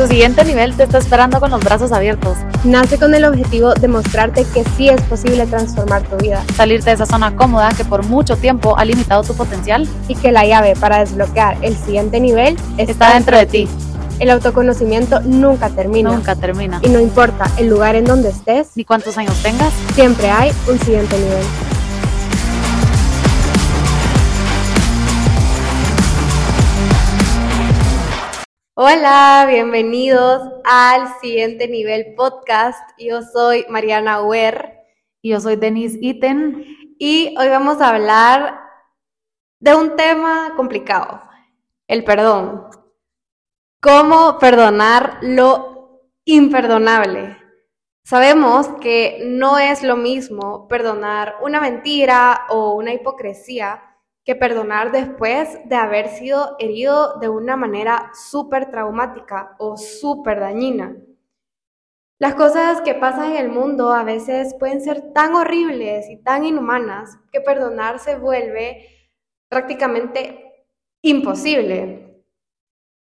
Tu siguiente nivel te está esperando con los brazos abiertos. Nace con el objetivo de mostrarte que sí es posible transformar tu vida. Salirte de esa zona cómoda que por mucho tiempo ha limitado tu potencial. Y que la llave para desbloquear el siguiente nivel está, dentro de ti. El autoconocimiento nunca termina. Nunca termina. Y no importa el lugar en donde estés, ni cuántos años tengas, siempre hay un siguiente nivel. Hola, bienvenidos al siguiente nivel podcast. Yo soy Mariana Wer. Y yo soy Denise Iten. Y hoy vamos a hablar de un tema complicado, el perdón. ¿Cómo perdonar lo imperdonable? Sabemos que no es lo mismo perdonar una mentira o una hipocresía perdonar después de haber sido herido de una manera súper traumática o súper dañina. Las cosas que pasan en el mundo a veces pueden ser tan horribles y tan inhumanas que perdonar se vuelve prácticamente imposible.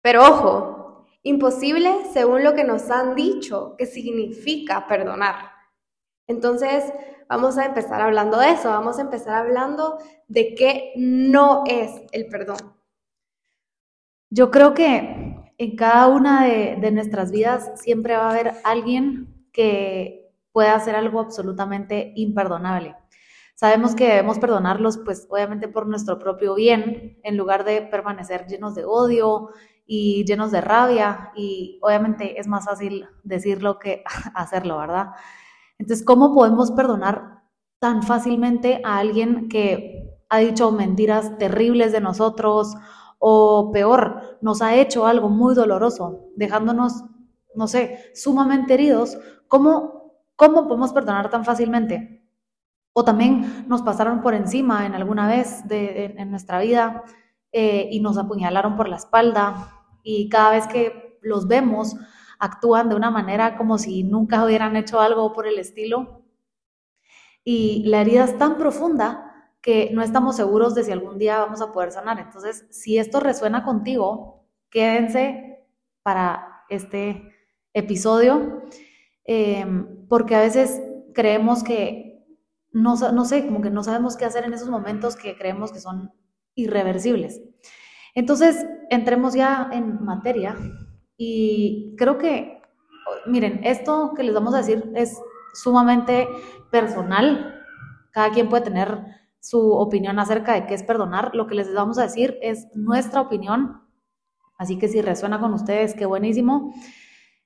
Pero ojo, imposible según lo que nos han dicho que significa perdonar. Entonces, vamos a empezar hablando de eso, vamos a empezar hablando de qué no es el perdón. Yo creo que en cada una de, nuestras vidas siempre va a haber alguien que pueda hacer algo absolutamente imperdonable. Sabemos que debemos perdonarlos, pues obviamente por nuestro propio bien, en lugar de permanecer llenos de odio y llenos de rabia. Y obviamente es más fácil decirlo que hacerlo, ¿verdad? Entonces, ¿cómo podemos perdonar tan fácilmente a alguien que ha dicho mentiras terribles de nosotros o peor, nos ha hecho algo muy doloroso, dejándonos, no sé, sumamente heridos? ¿Cómo, cómo podemos perdonar tan fácilmente? O también nos pasaron por encima en alguna vez de, en, nuestra vida eh, y nos apuñalaron por la espalda y cada vez que los vemos actúan de una manera como si nunca hubieran hecho algo por el estilo. Y la herida es tan profunda que no estamos seguros de si algún día vamos a poder sanar. Entonces, si esto resuena contigo, quédense para este episodio, em, porque a veces creemos que, no, no sé, como que no sabemos qué hacer en esos momentos que creemos que son irreversibles. Entonces, entremos ya en materia y creo que, miren, esto que les vamos a decir es sumamente personal. Cada quien puede tener su opinión acerca de qué es perdonar. Lo que les vamos a decir es nuestra opinión. Así que si resuena con ustedes, qué buenísimo.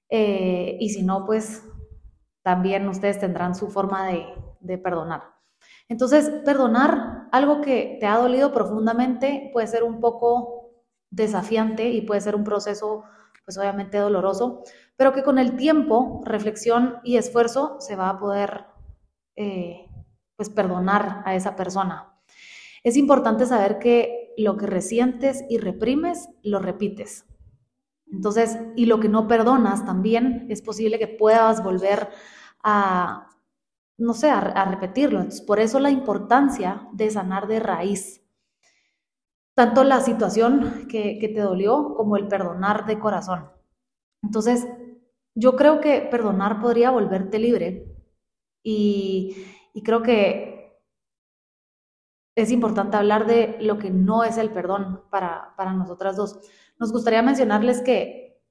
Eh, y si no, pues también ustedes tendrán su forma de, de perdonar. Entonces, perdonar algo que te ha dolido profundamente puede ser un poco desafiante y puede ser un proceso pues obviamente doloroso, pero que con el tiempo, reflexión y esfuerzo se va a poder eh, pues perdonar a esa persona. Es importante saber que lo que resientes y reprimes, lo repites. Entonces, y lo que no perdonas también es posible que puedas volver a, no sé, a, repetirlo. Entonces, por eso la importancia de sanar de raíz tanto la situación que, te dolió como el perdonar de corazón. Entonces, yo creo que perdonar podría volverte libre y, creo que es importante hablar de lo que no es el perdón para, nosotras dos. Nos gustaría mencionarles que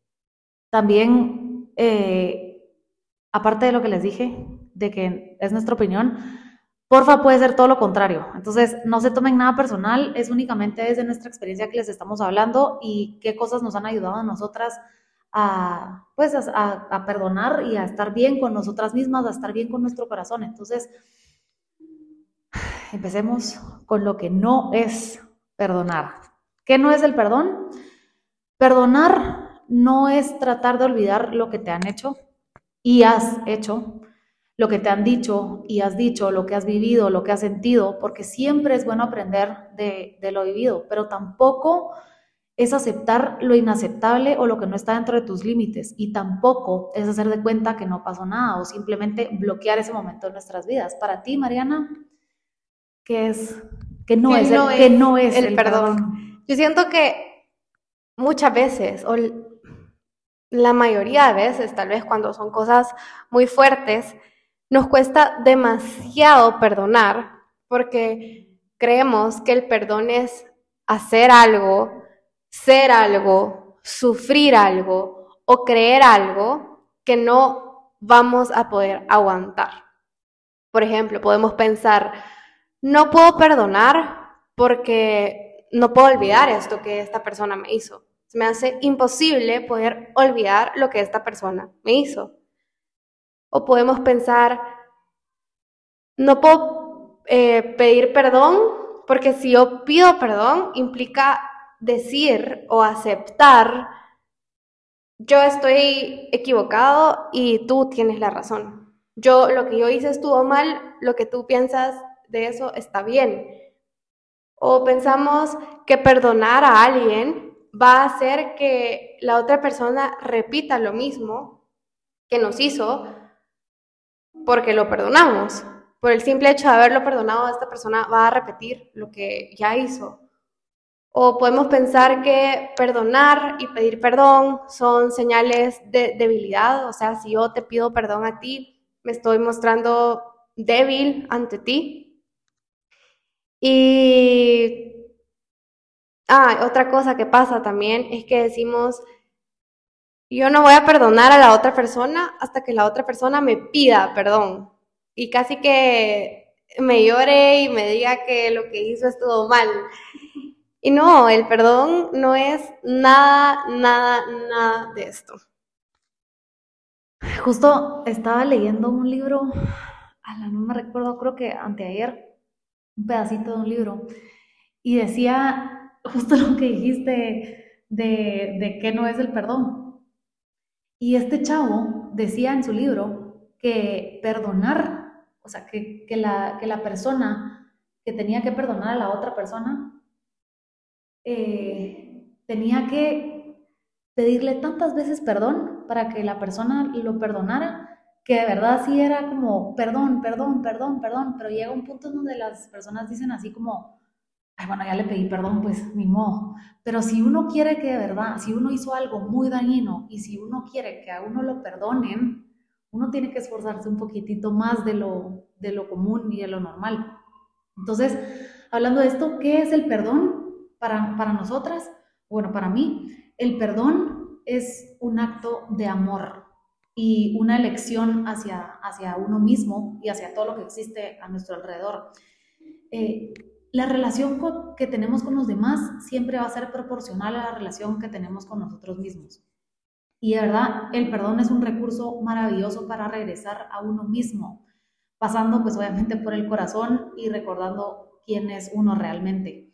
también, eh, aparte de lo que les dije, de que es nuestra opinión, Porfa puede ser todo lo contrario. Entonces, no se tomen nada personal, es únicamente desde nuestra experiencia que les estamos hablando y qué cosas nos han ayudado a nosotras a, pues, a, perdonar y a estar bien con nosotras mismas, a estar bien con nuestro corazón. Entonces, empecemos con lo que no es perdonar. ¿Qué no es el perdón? Perdonar no es tratar de olvidar lo que te han hecho y has hecho lo que te han dicho y has dicho, lo que has vivido, lo que has sentido, porque siempre es bueno aprender de, lo vivido, pero tampoco es aceptar lo inaceptable o lo que no está dentro de tus límites y tampoco es hacer de cuenta que no pasó nada o simplemente bloquear ese momento en nuestras vidas. Para ti, Mariana, ¿qué es que no, es, el, que no es el, perdón? Yo siento que muchas veces la mayoría de veces, tal vez cuando son cosas muy fuertes, nos cuesta demasiado perdonar porque creemos que el perdón es hacer algo, ser algo, sufrir algo o creer algo que no vamos a poder aguantar. Por ejemplo, podemos pensar, no puedo perdonar porque no puedo olvidar esto que esta persona me hizo. Me hace imposible poder olvidar lo que esta persona me hizo. O podemos pensar, no puedo eh, pedir perdón porque si yo pido perdón implica decir o aceptar, yo estoy equivocado y tú tienes la razón. Yo lo que yo hice estuvo mal, lo que tú piensas de eso está bien. O pensamos que perdonar a alguien va a hacer que la otra persona repita lo mismo que nos hizo porque lo perdonamos. Por el simple hecho de haberlo perdonado, esta persona va a repetir lo que ya hizo. O podemos pensar que perdonar y pedir perdón son señales de debilidad. O sea, si yo te pido perdón a ti, me estoy mostrando débil ante ti. Y Ah, otra cosa que pasa también es que decimos, yo no voy a perdonar a la otra persona hasta que la otra persona me pida perdón. Y casi que me llore y me diga que lo que hizo estuvo mal. Y no, el perdón no es nada, nada, nada de esto. Justo estaba leyendo un libro, no me recuerdo, creo que anteayer, un pedacito de un libro, y decía justo lo que dijiste de, de qué no es el perdón. Y este chavo decía en su libro que perdonar, o sea, que, la, que la persona que tenía que perdonar a la otra persona, eh, tenía que pedirle tantas veces perdón para que la persona lo perdonara, que de verdad sí era como, perdón, perdón, perdón, perdón, pero llega un punto donde las personas dicen así como, bueno, ya le pedí perdón, pues ni modo. Pero si uno quiere que de verdad, si uno hizo algo muy dañino y si uno quiere que a uno lo perdonen, uno tiene que esforzarse un poquitito más de lo, de lo común y de lo normal. Entonces, hablando de esto, ¿qué es el perdón para, para nosotras? Bueno, para mí, el perdón es un acto de amor y una elección hacia, hacia uno mismo y hacia todo lo que existe a nuestro alrededor. Eh, la relación que tenemos con los demás siempre va a ser proporcional a la relación que tenemos con nosotros mismos. Y de verdad, el perdón es un recurso maravilloso para regresar a uno mismo, pasando pues obviamente por el corazón y recordando quién es uno realmente.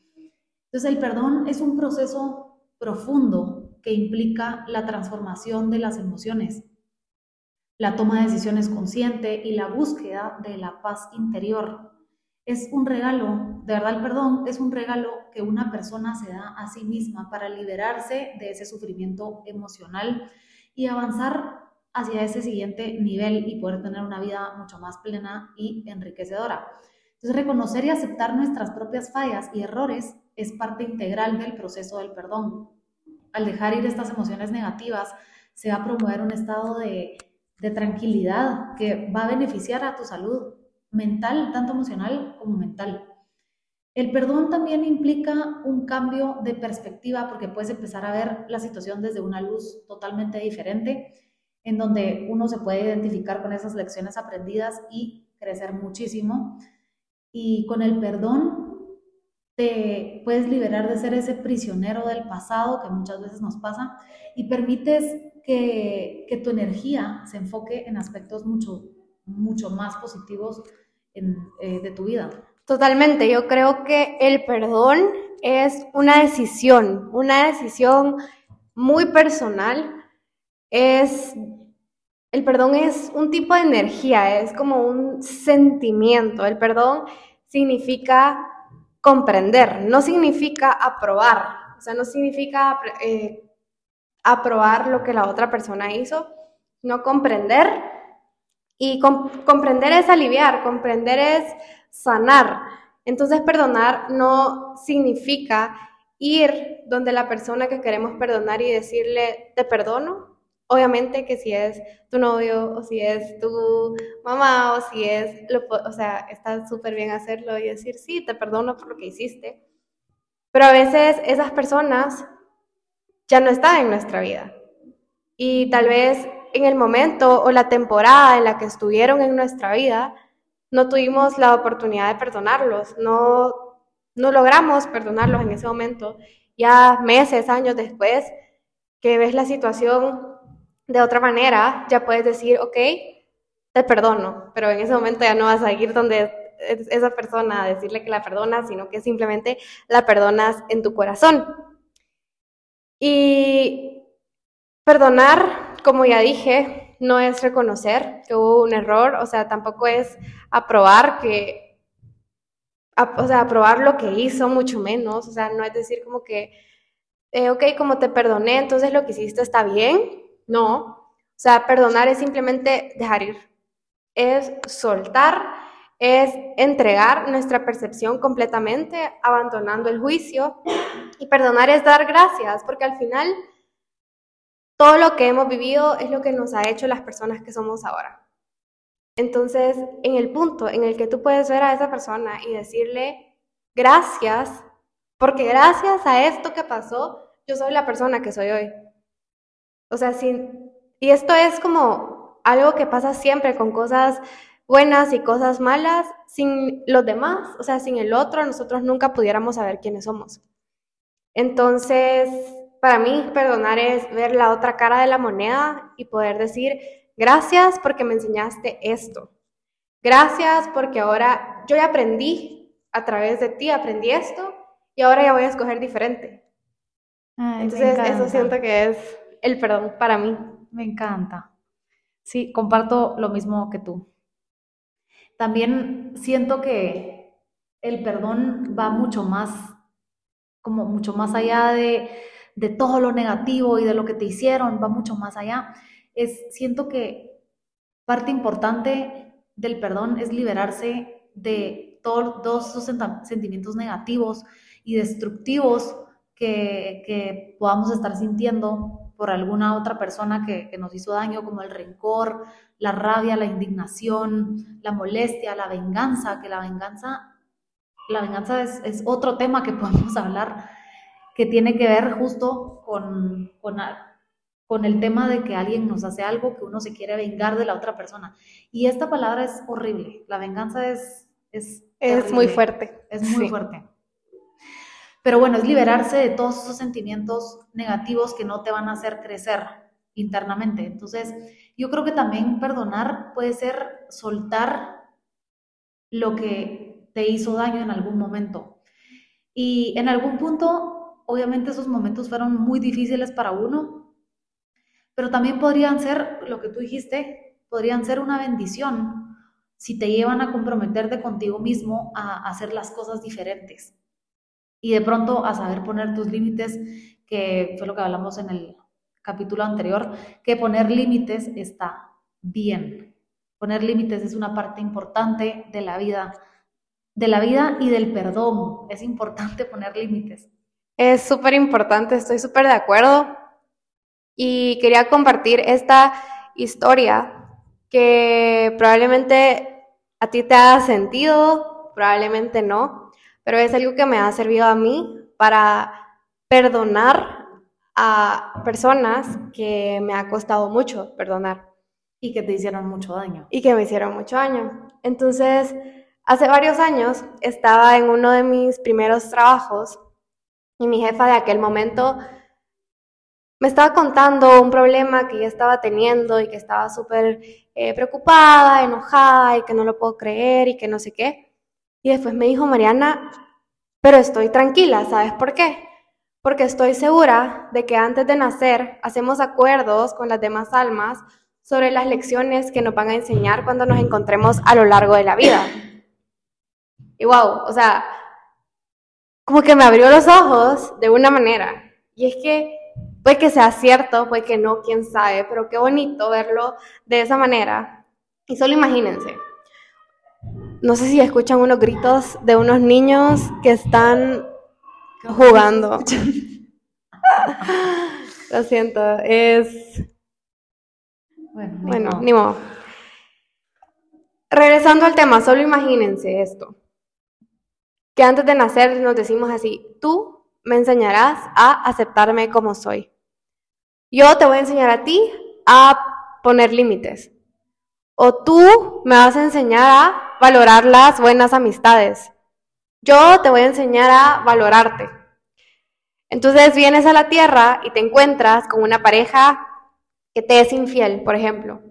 Entonces el perdón es un proceso profundo que implica la transformación de las emociones, la toma de decisiones consciente y la búsqueda de la paz interior es un regalo, de verdad el perdón es un regalo que una persona se da a sí misma para liberarse de ese sufrimiento emocional y avanzar hacia ese siguiente nivel y poder tener una vida mucho más plena y enriquecedora. Entonces, reconocer y aceptar nuestras propias fallas y errores es parte integral del proceso del perdón. Al dejar ir estas emociones negativas, se va a promover un estado de, de tranquilidad que va a beneficiar a tu salud, mental, tanto emocional como mental. El perdón también implica un cambio de perspectiva porque puedes empezar a ver la situación desde una luz totalmente diferente, en donde uno se puede identificar con esas lecciones aprendidas y crecer muchísimo. Y con el perdón te puedes liberar de ser ese prisionero del pasado que muchas veces nos pasa y permites que, que tu energía se enfoque en aspectos mucho mucho más positivos eh, de tu vida. Totalmente, yo creo que el perdón es una decisión, una decisión muy personal. Es, el perdón es un tipo de energía, es como un sentimiento. El perdón significa comprender, no significa aprobar, o sea, no significa eh, aprobar lo que la otra persona hizo, no comprender y comprender es aliviar, comprender es sanar. Entonces perdonar no significa ir donde la persona que queremos perdonar y decirle, te perdono, Obviamente que si es tu novio o si es tu mamá o si es, o sea, está súper bien hacerlo y decir, sí, te perdono por lo que hiciste. Pero a veces esas personas ya no están en nuestra vida. Y tal vez en el momento o la temporada en la que estuvieron en nuestra vida, no tuvimos la oportunidad de perdonarlos, no, no logramos perdonarlos en ese momento. Ya meses, años después, que ves la situación de otra manera, ya puedes decir, ok, te perdono, pero en ese momento ya no vas a ir donde esa persona a decirle que la perdonas, sino que simplemente la perdonas en tu corazón. Y perdonar, como ya dije, no es reconocer que hubo un error, o sea, tampoco es aprobar que, o sea, aprobar lo que hizo, mucho menos, o sea, no es decir como que, eh, ok, como te perdoné, entonces lo que hiciste está bien, no, o sea, perdonar es simplemente dejar ir, es soltar, es entregar nuestra percepción completamente, abandonando el juicio. Y perdonar es dar gracias, porque al final todo lo que hemos vivido es lo que nos ha hecho las personas que somos ahora. Entonces, en el punto en el que tú puedes ver a esa persona y decirle gracias, porque gracias a esto que pasó, yo soy la persona que soy hoy. O sea, sin, y esto es como algo que pasa siempre con cosas buenas y cosas malas, sin los demás, o sea, sin el otro, nosotros nunca pudiéramos saber quiénes somos. Entonces, para mí, perdonar es ver la otra cara de la moneda y poder decir, gracias porque me enseñaste esto. Gracias porque ahora yo ya aprendí a través de ti, aprendí esto y ahora ya voy a escoger diferente. Entonces, eso siento que es el perdón para mí. Me encanta. Sí, comparto lo mismo que tú. También siento que el perdón va mucho más, como mucho más allá de, de todo lo negativo y de lo que te hicieron, va mucho más allá. Es, siento que parte importante del perdón es liberarse de todos esos sentimientos negativos y destructivos que, que podamos estar sintiendo por alguna otra persona que, nos hizo daño, como el rencor, la rabia, la indignación, la molestia, la venganza, que la venganza, la venganza es, otro tema que podemos hablar, que tiene que ver justo con, con, el tema de que alguien nos hace algo, que uno se quiere vengar de la otra persona. Y esta palabra es horrible, la venganza es... Es, es muy fuerte. Es muy fuerte. Pero bueno, es liberarse de todos esos sentimientos negativos que no te van a hacer crecer internamente. Entonces, yo creo que también perdonar puede ser soltar lo que te hizo daño en algún momento. Y en algún punto, obviamente esos momentos fueron muy difíciles para uno, pero también podrían ser, lo que tú dijiste, podrían ser una bendición si te llevan a comprometerte contigo mismo a hacer las cosas diferentes y de pronto a saber poner tus límites, que fue lo que hablamos en el capítulo anterior, que poner límites está bien. Poner límites es una parte importante de la vida, de la vida y del perdón. Es importante poner límites. Es súper importante, estoy súper de acuerdo. Y quería compartir esta historia que probablemente a ti te haga sentido, probablemente no, pero es algo que me ha servido a mí para perdonar a personas que me ha costado mucho perdonar. Y que te hicieron mucho daño. Y que me hicieron mucho daño. Entonces, hace varios años estaba en uno de mis primeros trabajos y mi jefa de aquel momento me estaba contando un problema que ella estaba teniendo y que estaba súper eh, preocupada, enojada y que no lo puedo creer y que no sé qué. Y después me dijo, Mariana, pero estoy tranquila, ¿sabes por qué? Porque estoy segura de que antes de nacer hacemos acuerdos con las demás almas sobre las lecciones que nos van a enseñar cuando nos encontremos a lo largo de la vida. Y wow, o sea, como que me abrió los ojos de una manera. Y es que puede que sea cierto, puede que no, quién sabe, pero qué bonito verlo de esa manera. Y solo imagínense, no sé si escuchan unos gritos de unos niños que están jugando. Lo siento, es bueno, ni modo. Regresando al tema, solo imagínense esto. Que antes de nacer nos decimos así, tú me enseñarás a aceptarme como soy. Yo te voy a enseñar a ti a poner límites. O tú me vas a enseñar a valorar las buenas amistades. Yo te voy a enseñar a valorarte. Entonces vienes a la tierra y te encuentras con una pareja que te es infiel, por ejemplo.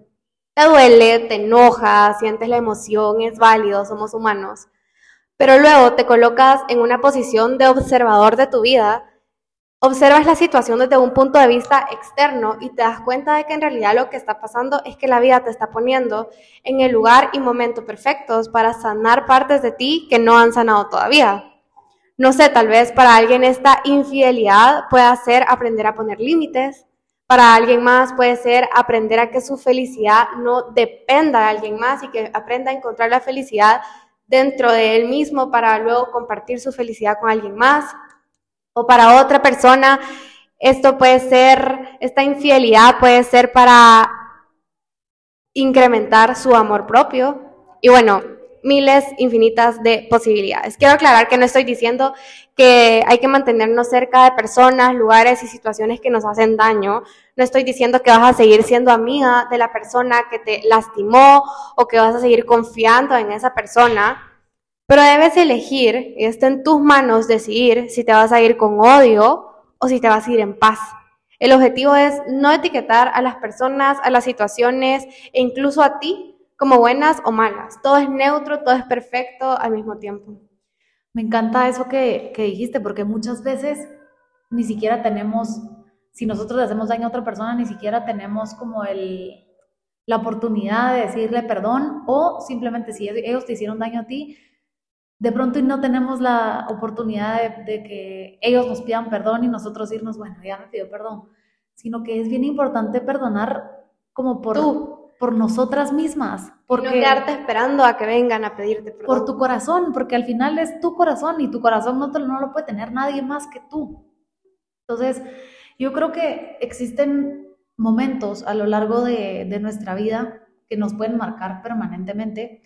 Te duele, te enoja, sientes la emoción, es válido, somos humanos. Pero luego te colocas en una posición de observador de tu vida, observas la situación desde un punto de vista externo y te das cuenta de que en realidad lo que está pasando es que la vida te está poniendo en el lugar y momento perfectos para sanar partes de ti que no han sanado todavía. No sé, tal vez para alguien esta infidelidad pueda ser aprender a poner límites, para alguien más puede ser aprender a que su felicidad no dependa de alguien más y que aprenda a encontrar la felicidad dentro de él mismo para luego compartir su felicidad con alguien más. O para otra persona, esto puede ser, esta infidelidad puede ser para incrementar su amor propio. Y bueno, miles infinitas de posibilidades. Quiero aclarar que no estoy diciendo que hay que mantenernos cerca de personas, lugares y situaciones que nos hacen daño. No estoy diciendo que vas a seguir siendo amiga de la persona que te lastimó o que vas a seguir confiando en esa persona, pero debes elegir, y está en tus manos decidir si te vas a ir con odio o si te vas a ir en paz. El objetivo es no etiquetar a las personas, a las situaciones e incluso a ti como buenas o malas. Todo es neutro, todo es perfecto al mismo tiempo. Me encanta eso que, dijiste, porque muchas veces ni siquiera tenemos, si nosotros le hacemos daño a otra persona, ni siquiera tenemos como el, la oportunidad de decirle perdón o simplemente si ellos te hicieron daño a ti, de pronto no tenemos la oportunidad de, de, que ellos nos pidan perdón y nosotros irnos, bueno, ya me pidió perdón, sino que es bien importante perdonar como por, Tú por nosotras mismas. Porque, no quedarte esperando a que vengan a pedirte perdón. Por tu corazón, porque al final es tu corazón y tu corazón no, te, no lo puede tener nadie más que tú. Entonces, yo creo que existen momentos a lo largo de, de nuestra vida que nos pueden marcar permanentemente.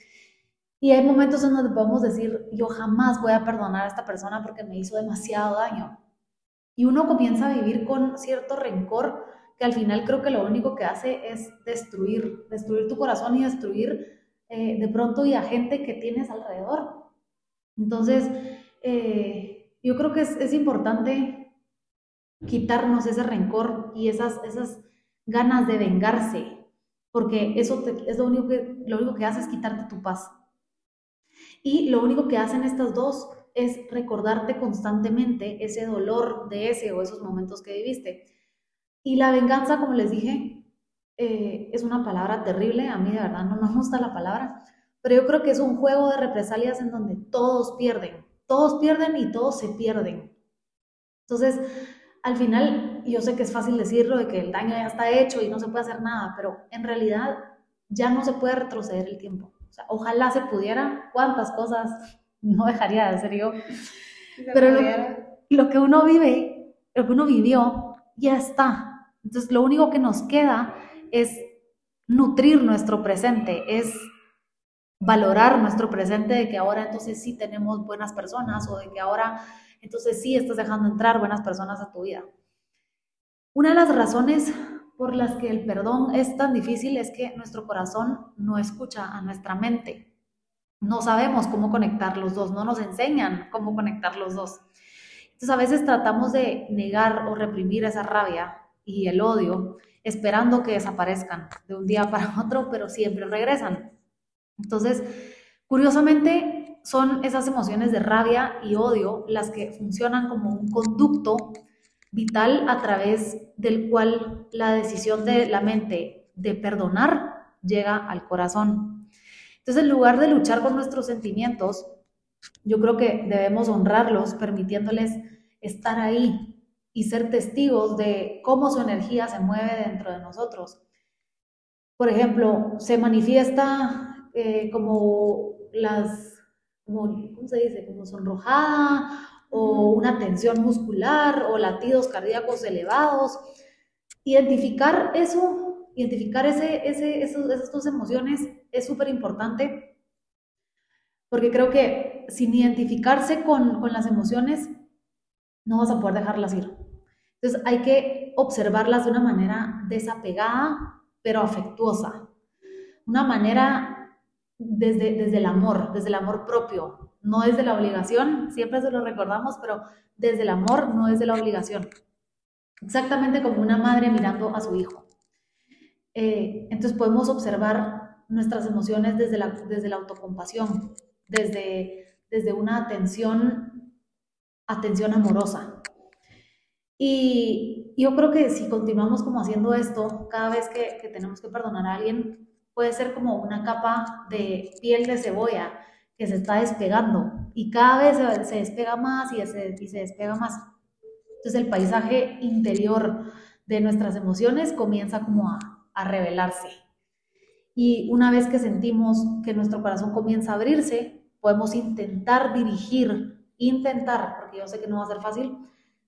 Y hay momentos en donde podemos decir, yo jamás voy a perdonar a esta persona porque me hizo demasiado daño. Y uno comienza a vivir con cierto rencor que al final creo que lo único que hace es destruir, destruir tu corazón y destruir eh, de pronto y a gente que tienes alrededor. Entonces, eh, yo creo que es, importante quitarnos ese rencor y esas, esas ganas de vengarse, porque eso es lo único, que, lo único que hace es quitarte tu paz. Y lo único que hacen estas dos es recordarte constantemente ese dolor de ese o esos momentos que viviste. Y la venganza, como les dije, eh, es una palabra terrible, a mí de verdad no me gusta la palabra, pero yo creo que es un juego de represalias en donde todos pierden, todos pierden y todos se pierden. Entonces, al final, yo sé que es fácil decirlo, de que el daño ya está hecho y no se puede hacer nada, pero en realidad ya no se puede retroceder el tiempo. O sea, ojalá se pudiera, cuántas cosas no dejaría de hacer yo. pero lo, lo que uno vive, lo que uno vivió, ya está. Entonces, lo único que nos queda es nutrir nuestro presente, es valorar nuestro presente de que ahora entonces sí tenemos buenas personas o de que ahora entonces sí estás dejando entrar buenas personas a tu vida. Una de las razones por las que el perdón es tan difícil es que nuestro corazón no escucha a nuestra mente. No sabemos cómo conectar los dos, no nos enseñan cómo conectar los dos. Entonces a veces tratamos de negar o reprimir esa rabia y el odio, esperando que desaparezcan de un día para otro, pero siempre regresan. Entonces, curiosamente, son esas emociones de rabia y odio las que funcionan como un conducto vital a través del cual la decisión de la mente de perdonar llega al corazón. Entonces, en lugar de luchar con nuestros sentimientos, yo creo que debemos honrarlos, permitiéndoles estar ahí, y ser testigos de cómo su energía se mueve dentro de nosotros. Por ejemplo, se manifiesta eh, como las, como, ¿cómo se dice? Como sonrojada o una tensión muscular o latidos cardíacos elevados. Identificar eso identificar ese, ese, esas dos emociones es súper importante porque creo que sin identificarse con, con las emociones no vas a poder dejarlas ir. Entonces hay que observarlas de una manera desapegada, pero afectuosa. Una manera desde, desde el amor, desde el amor propio, no desde la obligación, siempre se lo recordamos, pero desde el amor, no desde la obligación. Exactamente como una madre mirando a su hijo. Eh, entonces podemos observar nuestras emociones desde la, desde la autocompasión, desde, desde una atención, atención amorosa. Y yo creo que si continuamos como haciendo esto, cada vez que, que tenemos que perdonar a alguien, puede ser como una capa de piel de cebolla que se está despegando y cada vez se, despega más y se, y se despega más. Entonces el paisaje interior de nuestras emociones comienza como a, a revelarse. Y una vez que sentimos que nuestro corazón comienza a abrirse, podemos intentar dirigir, intentar, porque yo sé que no va a ser fácil,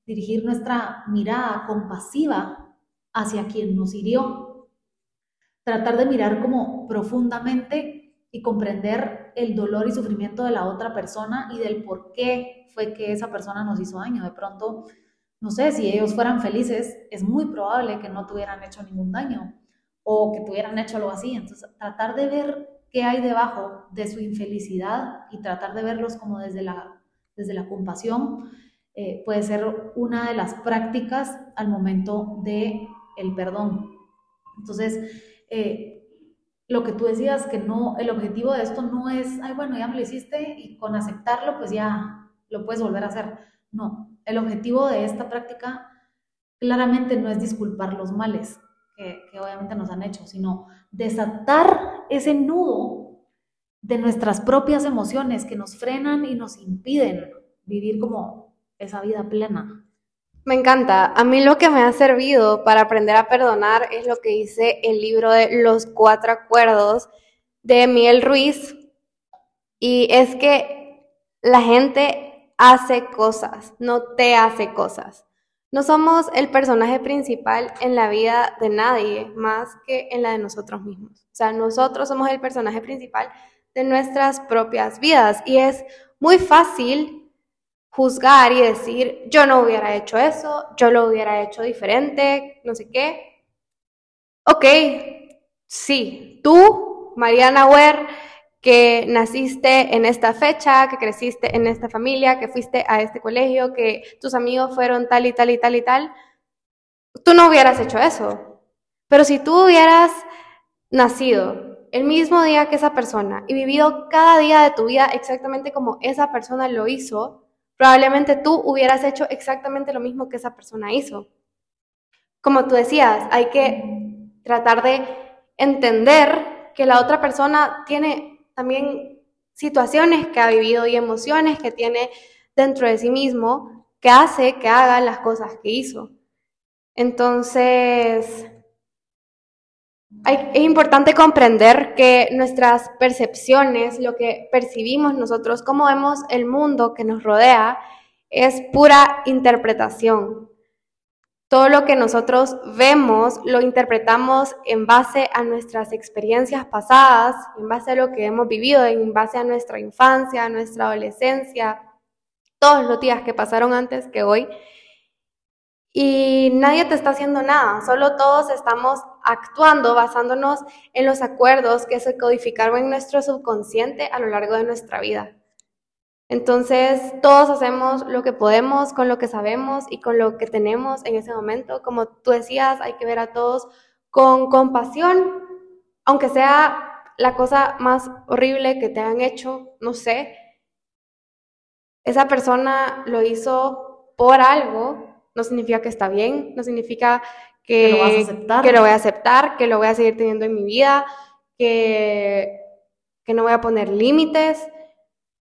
dirigir nuestra mirada compasiva hacia quien nos hirió. Tratar de mirar como profundamente y comprender el dolor y sufrimiento de la otra persona y del por qué fue que esa persona nos hizo daño. De pronto, no sé, si ellos fueran felices, es muy probable que no tuvieran hecho ningún daño o que tuvieran hecho algo así. Entonces, tratar de ver qué hay debajo de su infelicidad y tratar de verlos como desde la, desde la compasión eh, puede ser una de las prácticas al momento de el perdón. Entonces, eh, lo que tú decías, que no, el objetivo de esto no es, ay, bueno, ya me lo hiciste y con aceptarlo, pues ya lo puedes volver a hacer. No, el objetivo de esta práctica claramente no es disculpar los males, que, obviamente nos han hecho, sino desatar ese nudo de nuestras propias emociones que nos frenan y nos impiden vivir como esa vida plena. Me encanta. A mí lo que me ha servido para aprender a perdonar es lo que dice el libro de Los Cuatro Acuerdos de Miguel Ruiz. Y es que la gente hace cosas, no te hace cosas. No somos el personaje principal en la vida de nadie más que en la de nosotros mismos. O sea, nosotros somos el personaje principal de nuestras propias vidas y es muy fácil juzgar y decir, yo no hubiera hecho eso, yo lo hubiera hecho diferente, no sé qué. Ok, sí, tú, Mariana Ware, que naciste en esta fecha, que creciste en esta familia, que fuiste a este colegio, que tus amigos fueron tal y tal y tal y tal, tú no hubieras hecho eso. Pero si tú hubieras nacido el mismo día que esa persona y vivido cada día de tu vida exactamente como esa persona lo hizo, probablemente tú hubieras hecho exactamente lo mismo que esa persona hizo. Como tú decías, hay que tratar de entender que la otra persona tiene también situaciones que ha vivido y emociones que tiene dentro de sí mismo que hace que haga las cosas que hizo. Entonces, es importante comprender que nuestras percepciones, lo que percibimos nosotros, cómo vemos el mundo que nos rodea, es pura interpretación. Todo lo que nosotros vemos lo interpretamos en base a nuestras experiencias pasadas, en base a lo que hemos vivido, en base a nuestra infancia, a nuestra adolescencia, todos los días que pasaron antes que hoy. Y nadie te está haciendo nada, solo todos estamos actuando basándonos en los acuerdos que se codificaron en nuestro subconsciente a lo largo de nuestra vida. Entonces, todos hacemos lo que podemos con lo que sabemos y con lo que tenemos en ese momento. Como tú decías, hay que ver a todos con compasión, aunque sea la cosa más horrible que te han hecho, no sé. Esa persona lo hizo por algo, no significa que está bien, no significa que, lo, vas a aceptar. que lo voy a aceptar, que lo voy a seguir teniendo en mi vida, que, que no voy a poner límites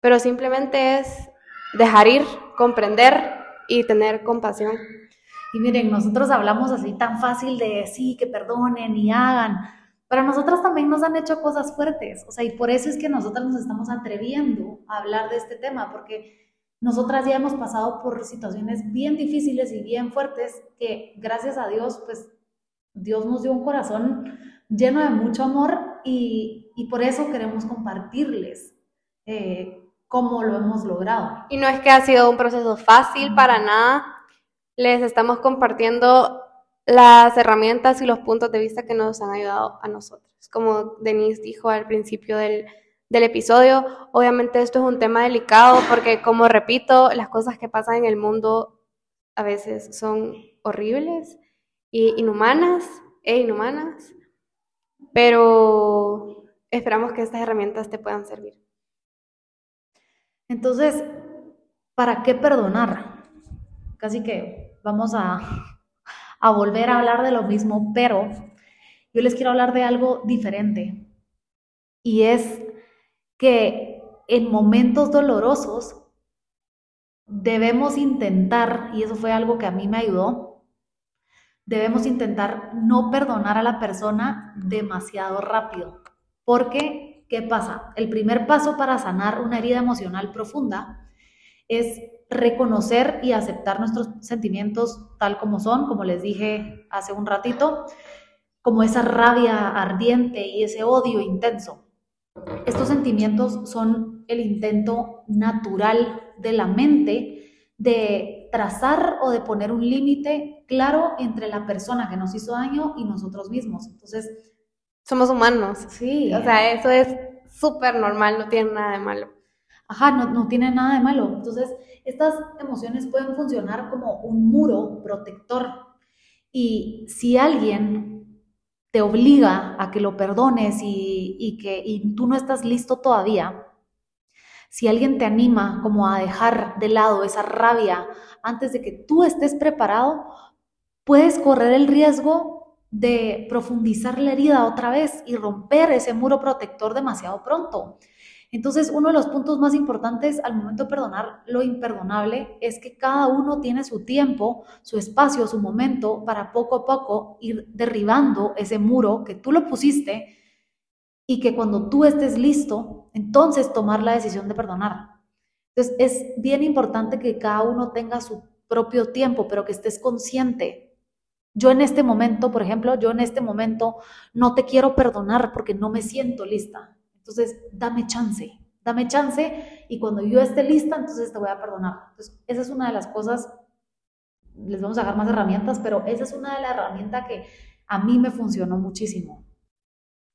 pero simplemente es dejar ir, comprender y tener compasión. Y miren, nosotros hablamos así tan fácil de sí, que perdonen y hagan, pero nosotras también nos han hecho cosas fuertes, o sea, y por eso es que nosotras nos estamos atreviendo a hablar de este tema, porque nosotras ya hemos pasado por situaciones bien difíciles y bien fuertes que gracias a Dios, pues Dios nos dio un corazón lleno de mucho amor y, y por eso queremos compartirles eh, cómo lo hemos logrado. Y no es que ha sido un proceso fácil para nada. Les estamos compartiendo las herramientas y los puntos de vista que nos han ayudado a nosotros. Como Denise dijo al principio del, del episodio, obviamente esto es un tema delicado porque, como repito, las cosas que pasan en el mundo a veces son horribles e inhumanas e inhumanas, pero esperamos que estas herramientas te puedan servir. Entonces, ¿para qué perdonar? Casi que vamos a, a volver a hablar de lo mismo, pero yo les quiero hablar de algo diferente. Y es que en momentos dolorosos debemos intentar, y eso fue algo que a mí me ayudó, debemos intentar no perdonar a la persona demasiado rápido. Porque, ¿qué pasa? El primer paso para sanar una herida emocional profunda es reconocer y aceptar nuestros sentimientos tal como son, como les dije hace un ratito, como esa rabia ardiente y ese odio intenso. Estos sentimientos son el intento natural de la mente de trazar o de poner un límite claro entre la persona que nos hizo daño y nosotros mismos. Entonces, somos humanos. Sí. O sea, eso es súper normal, no tiene nada de malo. Ajá, no, no tiene nada de malo. Entonces, estas emociones pueden funcionar como un muro protector. Y si alguien te obliga a que lo perdones y, que y tú no estás listo todavía, si alguien te anima como a dejar de lado esa rabia antes de que tú estés preparado, puedes correr el riesgo de profundizar la herida otra vez y romper ese muro protector demasiado pronto. Entonces, uno de los puntos más importantes al momento de perdonar lo imperdonable es que cada uno tiene su tiempo, su espacio, su momento para poco a poco ir derribando ese muro que tú lo pusiste y que cuando tú estés listo, entonces tomar la decisión de perdonar. Entonces, es bien importante que cada uno tenga su propio tiempo, pero que estés consciente. Yo en este momento, por ejemplo, yo en este momento no te quiero perdonar porque no me siento lista entonces, dame chance, dame chance y cuando yo esté lista, entonces te voy a perdonar. Entonces, esa es una de las cosas, les vamos a dar más herramientas, pero esa es una de las herramientas que a mí me funcionó muchísimo.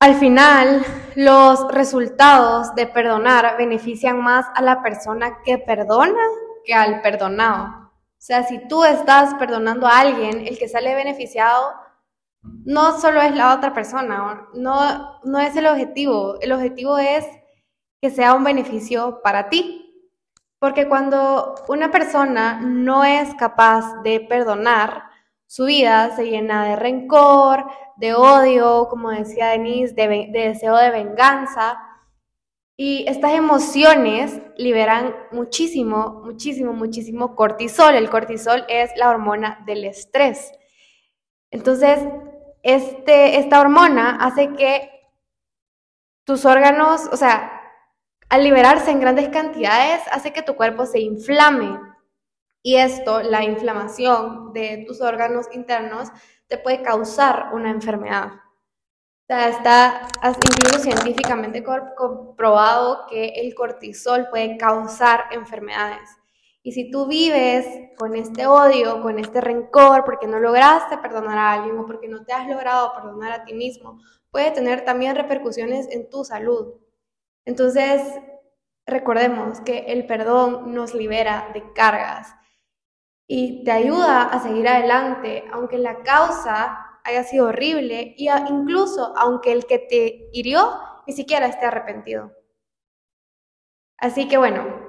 Al final, los resultados de perdonar benefician más a la persona que perdona que al perdonado. O sea, si tú estás perdonando a alguien, el que sale beneficiado no solo es la otra persona, no, no es el objetivo, el objetivo es que sea un beneficio para ti. Porque cuando una persona no es capaz de perdonar, su vida se llena de rencor, de odio, como decía Denise, de, de deseo de venganza. Y estas emociones liberan muchísimo, muchísimo, muchísimo cortisol. El cortisol es la hormona del estrés. Entonces, este, esta hormona hace que tus órganos, o sea, al liberarse en grandes cantidades, hace que tu cuerpo se inflame. Y esto, la inflamación de tus órganos internos, te puede causar una enfermedad. O sea, está incluso científicamente comprobado que el cortisol puede causar enfermedades. Y si tú vives con este odio, con este rencor, porque no lograste perdonar a alguien o porque no te has logrado perdonar a ti mismo, puede tener también repercusiones en tu salud. Entonces, recordemos que el perdón nos libera de cargas y te ayuda a seguir adelante, aunque la causa haya sido horrible y incluso aunque el que te hirió ni siquiera esté arrepentido. Así que bueno,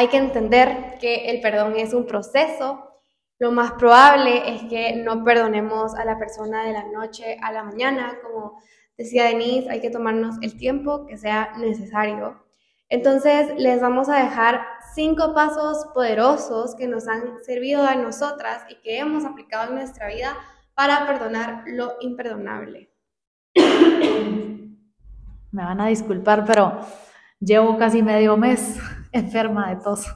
hay que entender que el perdón es un proceso. Lo más probable es que no perdonemos a la persona de la noche a la mañana. Como decía Denise, hay que tomarnos el tiempo que sea necesario. Entonces, les vamos a dejar cinco pasos poderosos que nos han servido a nosotras y que hemos aplicado en nuestra vida para perdonar lo imperdonable. Me van a disculpar, pero llevo casi medio mes enferma de tos.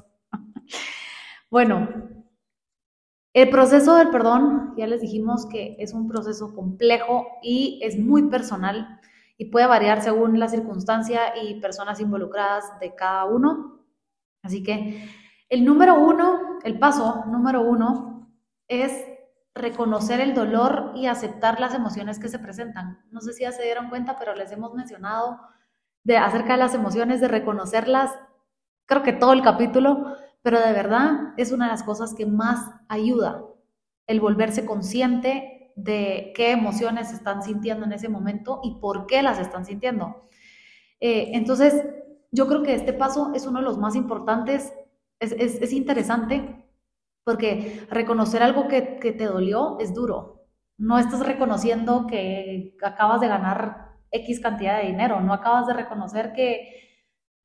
Bueno, El proceso del perdón, ya les dijimos que es un proceso complejo y es muy personal y puede variar según la circunstancia y personas involucradas de cada uno. Así que el número uno, el paso número uno es reconocer el dolor y aceptar las emociones que se presentan. No sé si ya se dieron cuenta, pero les hemos mencionado de acerca de las emociones, de reconocerlas, creo que todo el capítulo, pero de verdad es una de las cosas que más ayuda el volverse consciente de qué emociones están sintiendo en ese momento y por qué las están sintiendo. Eh, entonces, yo creo que este paso es uno de los más importantes, es, es interesante porque reconocer algo que, te dolió es duro. No estás reconociendo que acabas de ganar X cantidad de dinero, no acabas de reconocer que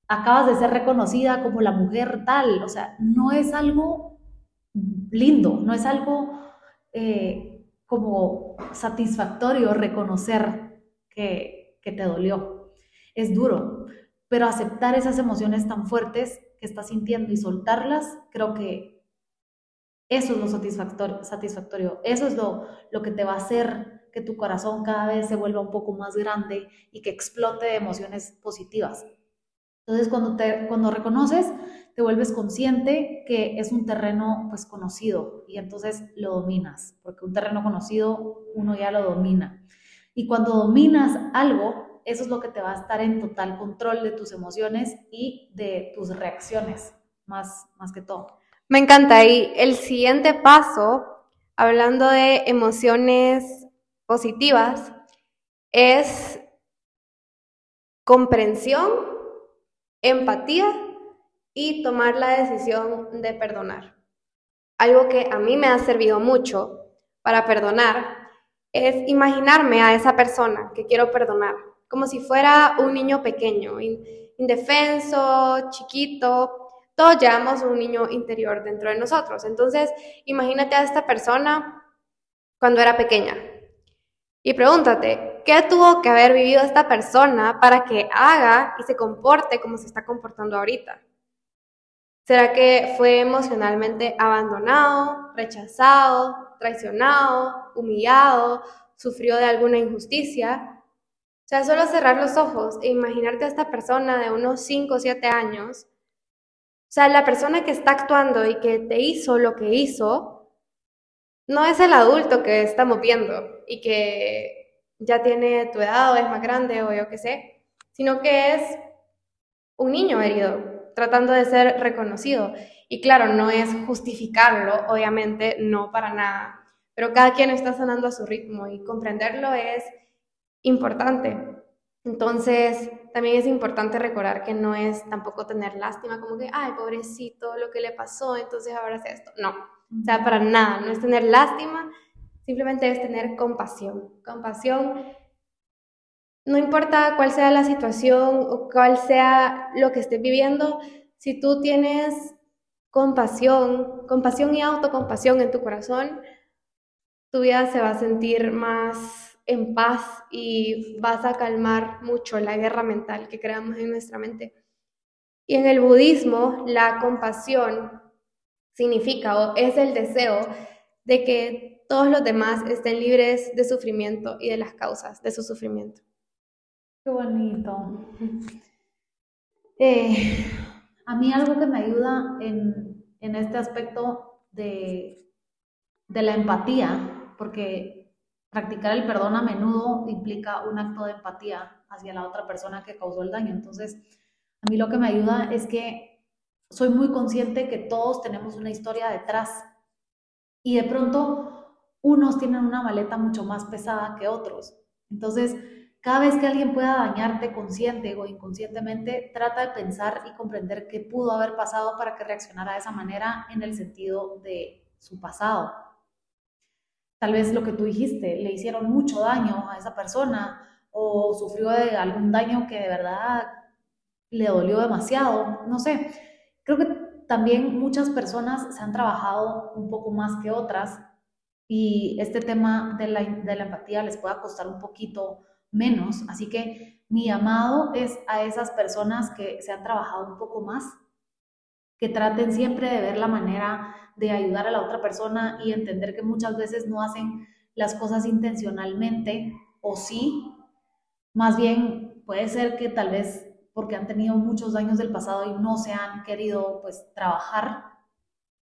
acabas de ser reconocida como la mujer tal. O sea, no es algo lindo, no es algo eh, como satisfactorio reconocer que, que te dolió. Es duro, pero aceptar esas emociones tan fuertes que estás sintiendo y soltarlas, creo que eso es lo satisfactorio, satisfactorio. eso es lo, lo que te va a hacer que tu corazón cada vez se vuelva un poco más grande y que explote de emociones positivas. Entonces, cuando, te, cuando reconoces, te vuelves consciente que es un terreno pues conocido y entonces lo dominas, porque un terreno conocido uno ya lo domina. Y cuando dominas algo, eso es lo que te va a estar en total control de tus emociones y de tus reacciones, más, más que todo. Me encanta. Y el siguiente paso, hablando de emociones positivas, es comprensión, empatía y tomar la decisión de perdonar. Algo que a mí me ha servido mucho para perdonar es imaginarme a esa persona que quiero perdonar, como si fuera un niño pequeño, indefenso, chiquito, todos llevamos un niño interior dentro de nosotros. Entonces, imagínate a esta persona cuando era pequeña y pregúntate, ¿qué tuvo que haber vivido esta persona para que haga y se comporte como se está comportando ahorita? ¿Será que fue emocionalmente abandonado, rechazado, traicionado, humillado, sufrió de alguna injusticia? O sea, solo cerrar los ojos e imaginarte a esta persona de unos 5 o 7 años o sea, la persona que está actuando y que te hizo lo que hizo, no es el adulto que estamos viendo y que ya tiene tu edad o es más grande o yo qué sé, sino que es un niño herido, tratando de ser reconocido. Y claro, no es justificarlo, obviamente, no para nada, pero cada quien está sonando a su ritmo y comprenderlo es importante. Entonces, también es importante recordar que no es tampoco tener lástima, como que, ay, pobrecito, lo que le pasó, entonces ahora es esto. No, o sea, para nada, no es tener lástima, simplemente es tener compasión. Compasión, no importa cuál sea la situación o cuál sea lo que estés viviendo, si tú tienes compasión, compasión y autocompasión en tu corazón, tu vida se va a sentir más en paz y vas a calmar mucho la guerra mental que creamos en nuestra mente. Y en el budismo, la compasión significa o es el deseo de que todos los demás estén libres de sufrimiento y de las causas de su sufrimiento. Qué bonito. Eh, a mí algo que me ayuda en, en este aspecto de, de la empatía, porque practicar el perdón a menudo implica un acto de empatía hacia la otra persona que causó el daño. Entonces, a mí lo que me ayuda es que soy muy consciente que todos tenemos una historia detrás y de pronto unos tienen una maleta mucho más pesada que otros. Entonces, cada vez que alguien pueda dañarte consciente o inconscientemente, trata de pensar y comprender qué pudo haber pasado para que reaccionara de esa manera en el sentido de su pasado tal vez lo que tú dijiste, le hicieron mucho daño a esa persona o sufrió algún daño que de verdad le dolió demasiado, no sé. Creo que también muchas personas se han trabajado un poco más que otras y este tema de la, de la empatía les pueda costar un poquito menos. Así que mi llamado es a esas personas que se han trabajado un poco más que traten siempre de ver la manera de ayudar a la otra persona y entender que muchas veces no hacen las cosas intencionalmente o sí, más bien puede ser que tal vez porque han tenido muchos daños del pasado y no se han querido pues trabajar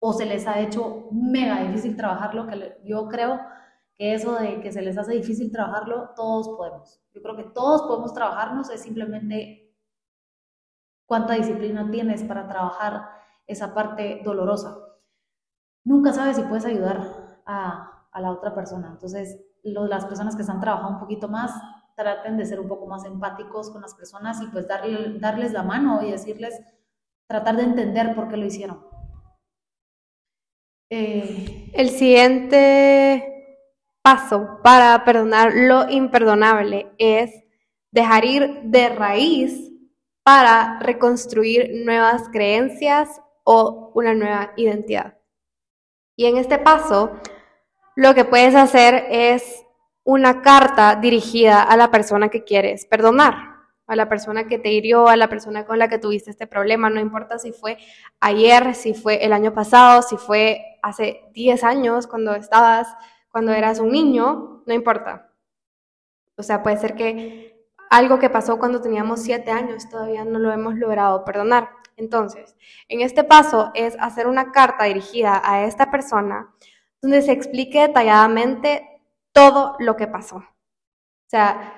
o se les ha hecho mega difícil trabajarlo, que yo creo que eso de que se les hace difícil trabajarlo, todos podemos. Yo creo que todos podemos trabajarnos, es simplemente cuánta disciplina tienes para trabajar esa parte dolorosa. Nunca sabes si puedes ayudar a, a la otra persona. Entonces, las personas que están trabajando un poquito más, traten de ser un poco más empáticos con las personas y pues darle, darles la mano y decirles, tratar de entender por qué lo hicieron. Eh, el siguiente paso para perdonar lo imperdonable es dejar ir de raíz para reconstruir nuevas creencias o una nueva identidad. Y en este paso, lo que puedes hacer es una carta dirigida a la persona que quieres perdonar, a la persona que te hirió, a la persona con la que tuviste este problema, no importa si fue ayer, si fue el año pasado, si fue hace 10 años cuando estabas, cuando eras un niño, no importa. O sea, puede ser que algo que pasó cuando teníamos 7 años todavía no lo hemos logrado perdonar. Entonces, en este paso es hacer una carta dirigida a esta persona donde se explique detalladamente todo lo que pasó. O sea,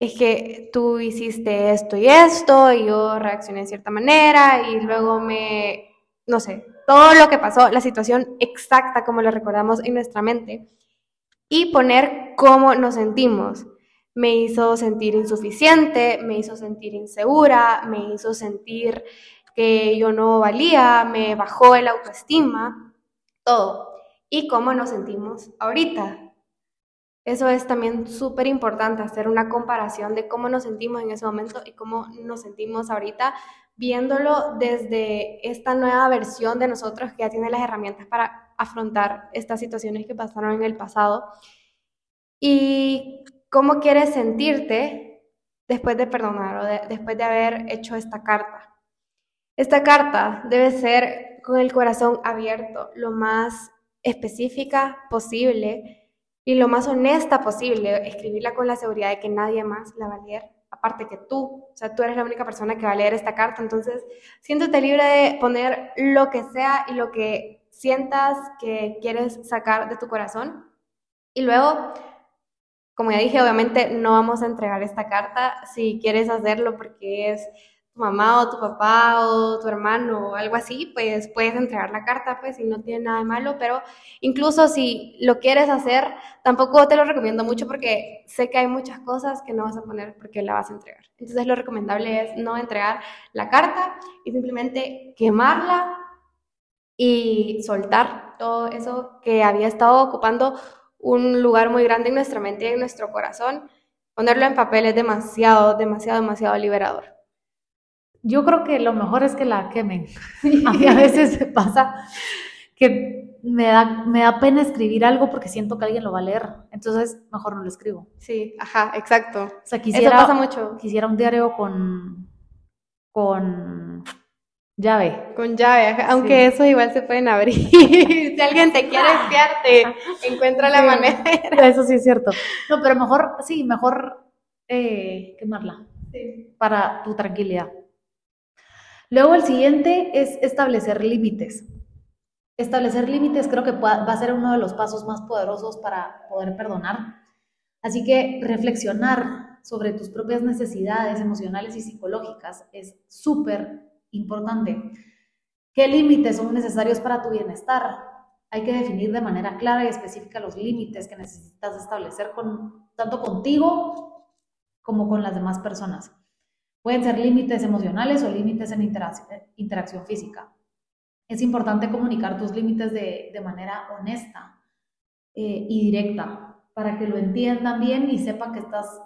es que tú hiciste esto y esto y yo reaccioné de cierta manera y luego me, no sé, todo lo que pasó, la situación exacta como lo recordamos en nuestra mente y poner cómo nos sentimos. Me hizo sentir insuficiente, me hizo sentir insegura, me hizo sentir que yo no valía, me bajó el autoestima, todo. Y cómo nos sentimos ahorita. Eso es también súper importante, hacer una comparación de cómo nos sentimos en ese momento y cómo nos sentimos ahorita, viéndolo desde esta nueva versión de nosotros que ya tiene las herramientas para afrontar estas situaciones que pasaron en el pasado. Y cómo quieres sentirte después de perdonar o después de haber hecho esta carta. Esta carta debe ser con el corazón abierto, lo más específica posible y lo más honesta posible. Escribirla con la seguridad de que nadie más la va a leer, aparte que tú. O sea, tú eres la única persona que va a leer esta carta. Entonces, siéntete libre de poner lo que sea y lo que sientas que quieres sacar de tu corazón. Y luego, como ya dije, obviamente no vamos a entregar esta carta si quieres hacerlo porque es mamá o tu papá o tu hermano o algo así, pues puedes entregar la carta, pues, y no tiene nada de malo, pero incluso si lo quieres hacer, tampoco te lo recomiendo mucho porque sé que hay muchas cosas que no vas a poner porque la vas a entregar. Entonces lo recomendable es no entregar la carta y simplemente quemarla y soltar todo eso que había estado ocupando un lugar muy grande en nuestra mente y en nuestro corazón. Ponerlo en papel es demasiado, demasiado, demasiado liberador. Yo creo que lo mejor es que la quemen. A mí a veces pasa que me da, me da pena escribir algo porque siento que alguien lo va a leer. Entonces, mejor no lo escribo. Sí, ajá, exacto. O sea, quisiera, Eso pasa mucho. Quisiera un diario con, con llave. Con llave, aunque eso igual se pueden abrir. si alguien te quiere espiarte, encuentra la manera. Eso sí es cierto. No, pero mejor, sí, mejor eh, quemarla. Sí. Para tu tranquilidad. Luego el siguiente es establecer límites. Establecer límites creo que va a ser uno de los pasos más poderosos para poder perdonar. Así que reflexionar sobre tus propias necesidades emocionales y psicológicas es súper importante. ¿Qué límites son necesarios para tu bienestar? Hay que definir de manera clara y específica los límites que necesitas establecer con, tanto contigo como con las demás personas. Pueden ser límites emocionales o límites en interacción, física. Es importante comunicar tus límites de, manera honesta eh, y directa para que lo entiendan bien y sepan que estás,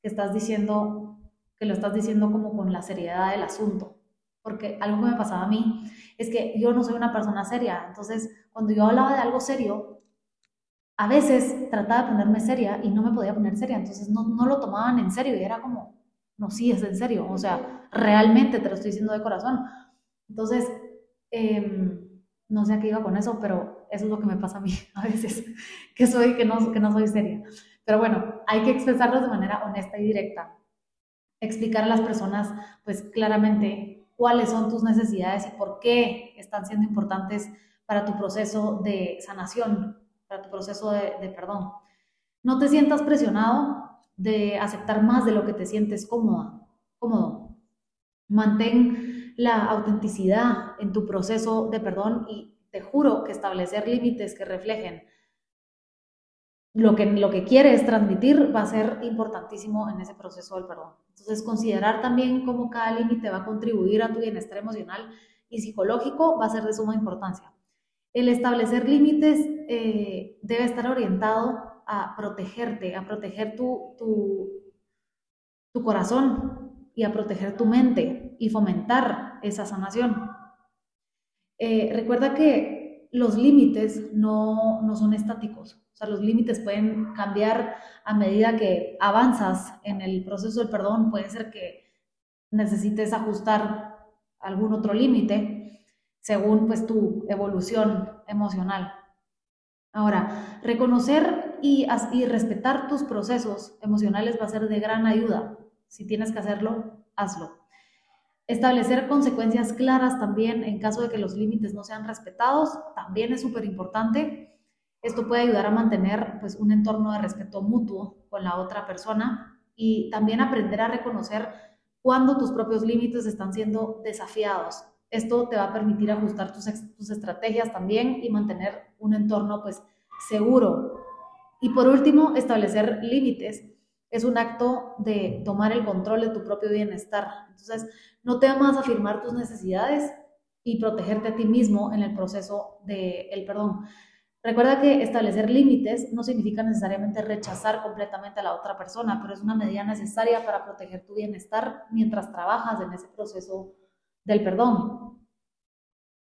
que estás diciendo, que lo estás diciendo como con la seriedad del asunto. Porque algo que me pasaba a mí es que yo no soy una persona seria. Entonces, cuando yo hablaba de algo serio, a veces trataba de ponerme seria y no me podía poner seria. Entonces, no, no lo tomaban en serio y era como, no, sí, es en serio, o sea, realmente te lo estoy diciendo de corazón. Entonces, Em, no sé a qué iba con eso, pero eso es lo que me pasa a mí a veces, que soy, que no, que no soy seria. Pero bueno, hay que expresarlos de manera honesta y directa. Explicar a las personas, pues claramente, cuáles son tus necesidades y por qué están siendo importantes para tu proceso de sanación, para tu proceso de perdón. No te sientas presionado de aceptar más de lo que te sientes cómoda, cómodo. Mantén la autenticidad en tu proceso de perdón y te juro que establecer límites que reflejen lo que, lo que quieres transmitir va a ser importantísimo en ese proceso del perdón. Entonces, considerar también cómo cada límite va a contribuir a tu bienestar emocional y psicológico va a ser de suma importancia. El establecer límites eh, debe estar orientado a protegerte, a proteger tu, tu, tu corazón y a proteger tu mente y fomentar esa sanación. Eh, recuerda que los límites no, no son estáticos, o sea, los límites pueden cambiar a medida que avanzas en el proceso del perdón. Puede ser que necesites ajustar algún otro límite según pues tu evolución emocional. Ahora, reconocer y, respetar tus procesos emocionales va a ser de gran ayuda. Si tienes que hacerlo, hazlo. Establecer consecuencias claras también en caso de que los límites no sean respetados, también es súper importante. Esto puede ayudar a mantener pues, un entorno de respeto mutuo con la otra persona y también aprender a reconocer cuando tus propios límites están siendo desafiados. Esto te va a permitir ajustar tus, tus estrategias también y mantener un entorno pues, seguro. Y por último, establecer límites es un acto de tomar el control de tu propio bienestar. Entonces, no temas afirmar tus necesidades y protegerte a ti mismo en el proceso del el perdón. Recuerda que establecer límites no significa necesariamente rechazar completamente a la otra persona, pero es una medida necesaria para proteger tu bienestar mientras trabajas en ese proceso del perdón.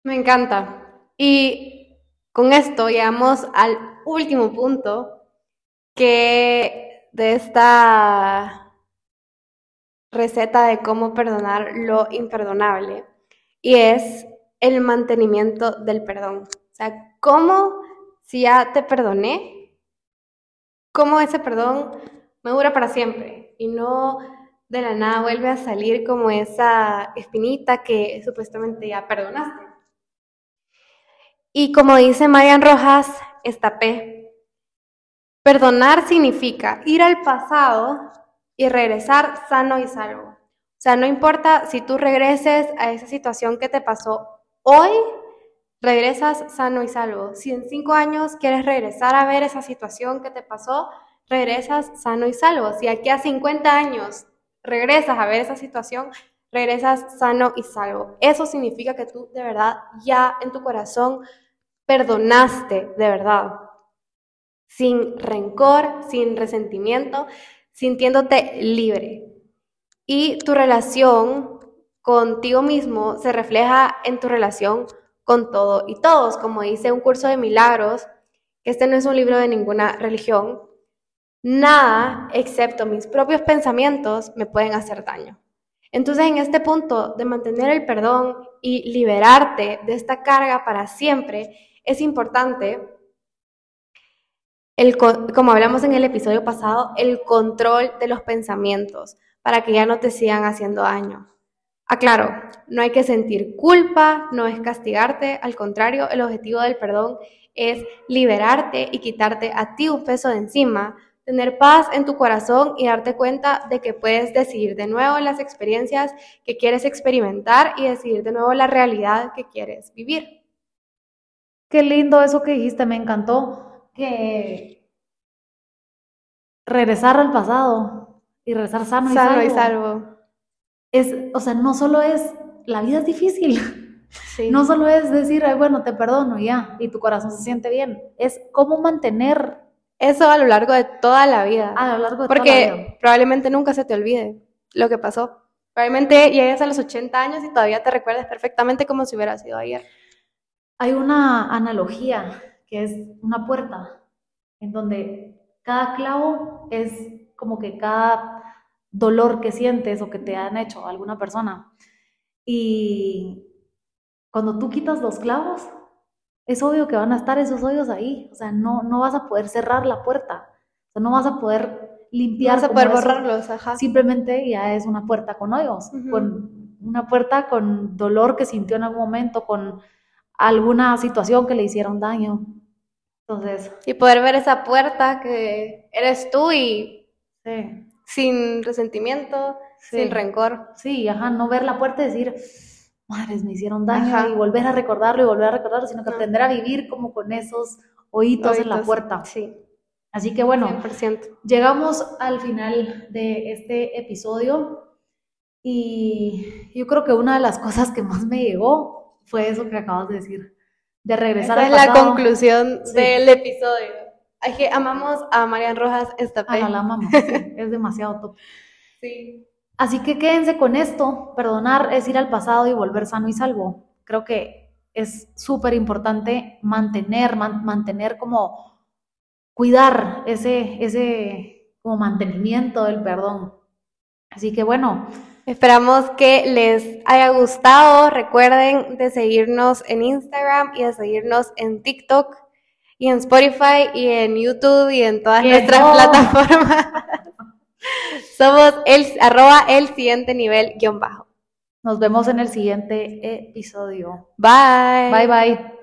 Me encanta. Y con esto llegamos al último punto que de esta receta de cómo perdonar lo imperdonable y es el mantenimiento del perdón. O sea, cómo si ya te perdoné, cómo ese perdón me dura para siempre y no de la nada vuelve a salir como esa espinita que supuestamente ya perdonaste. Y como dice Marian Rojas, P. perdonar significa ir al pasado y regresar sano y salvo. O sea, no importa si tú regreses a esa situación que te pasó hoy regresas sano y salvo. Si en cinco años quieres regresar a ver esa situación que te pasó, regresas sano y salvo. Si aquí a 50 años regresas a ver esa situación, regresas sano y salvo. Eso significa que tú de verdad ya en tu corazón perdonaste de verdad. Sin rencor, sin resentimiento, sintiéndote libre. Y tu relación contigo mismo se refleja en tu relación con todo y todos. Como dice un curso de milagros, este no es un libro de ninguna religión, nada excepto mis propios pensamientos me pueden hacer daño. Entonces, en este punto de mantener el perdón y liberarte de esta carga para siempre, es importante, el, como hablamos en el episodio pasado, el control de los pensamientos para que ya no te sigan haciendo daño. Aclaro, no hay que sentir culpa, no es castigarte, al contrario, el objetivo del perdón es liberarte y quitarte a ti un peso de encima, tener paz en tu corazón y darte cuenta de que puedes decidir de nuevo las experiencias que quieres experimentar y decidir de nuevo la realidad que quieres vivir. Qué lindo eso que dijiste, me encantó que regresar al pasado y regresar sano, sano y salvo es, o sea, no solo es, la vida es difícil. No solo es decir, Ay, bueno, te perdono ya, y tu corazón se siente bien. Es cómo mantener eso a lo largo de toda la vida. A lo largo de Porque toda la vida. probablemente nunca se te olvide lo que pasó. Probablemente llegues a los 80 años y todavía te recuerdes perfectamente como si hubiera sido ayer. Hay una analogía que es una puerta en donde cada clavo es como que cada dolor que sientes o que te han hecho alguna persona. Y cuando tú quitas los clavos, es obvio que van a estar esos hoyos ahí. O sea, no, no vas a poder cerrar la puerta. O sea, no vas a poder limpiar. Vas a poder eso. borrarlos, ajá. Simplemente ya es una puerta con hoyos, con una puerta con dolor que sintió en algún momento, con alguna situación que le hicieron daño. Entonces, Y poder ver esa puerta que eres tú y sí, sin resentimiento, Sí. sin rencor. sí, ajá, no ver la puerta y decir, madres, me hicieron daño Ajá. y volver a recordarlo y volver a recordarlo, sino que No. aprender a vivir como con esos hoyitos en la puerta. Sí, Así que bueno, 100%. Llegamos al final de este episodio y yo creo que una de las cosas que más me llegó fue eso que acabas de decir, de regresar Esa al es la conclusión Sí. del episodio. Ay, que amamos a Marian Rojas Estapé. Ajá, la amamos, sí, es demasiado top. Sí. Así que quédense con esto, perdonar es ir al pasado y volver sano y salvo. Creo que es súper importante mantener, man- mantener como cuidar ese, ese como mantenimiento del perdón. Así que bueno, Esperamos que les haya gustado. Recuerden de seguirnos en Instagram y de seguirnos en TikTok y en Spotify y en YouTube y en todas nuestras no. plataformas. Somos el arroba el siguiente nivel guion bajo. nos vemos en el siguiente episodio. Bye. Bye bye.